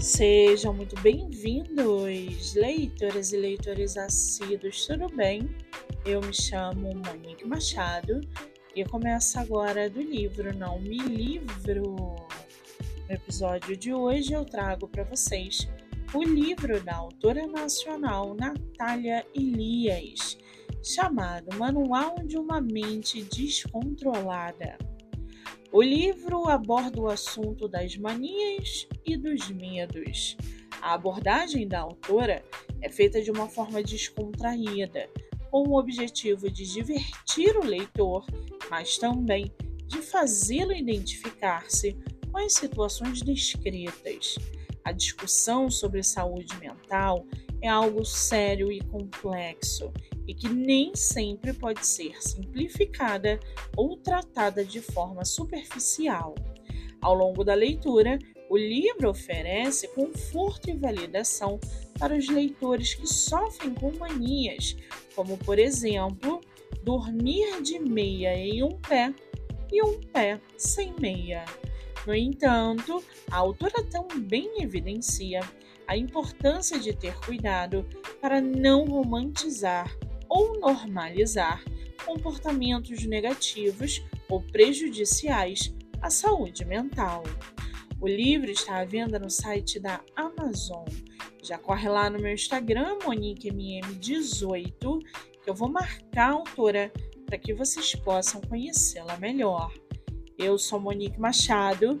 Sejam muito bem-vindos, leitoras e leitores assíduos, tudo bem? Eu me chamo Monique Machado e começo agora do livro Não Me Livro. No episódio de hoje eu trago para vocês o livro da autora nacional Natália Elias, chamado Manual de uma Mente Descontrolada. O livro aborda o assunto das manias e dos medos. A abordagem da autora é feita de uma forma descontraída, com o objetivo de divertir o leitor, mas também de fazê-lo identificar-se com as situações descritas. A discussão sobre saúde mental é algo sério e complexo e que nem sempre pode ser simplificada ou tratada de forma superficial. Ao longo da leitura, o livro oferece conforto e validação para os leitores que sofrem com manias, como, por exemplo, dormir de meia em um pé e um pé sem meia. No entanto, a autora também evidencia a importância de ter cuidado para não romantizar ou normalizar comportamentos negativos ou prejudiciais à saúde mental. O livro está à venda no site da Amazon. Já corre lá no meu Instagram, MoniqueMM18, que eu vou marcar a autora para que vocês possam conhecê-la melhor. Eu sou Monique Machado.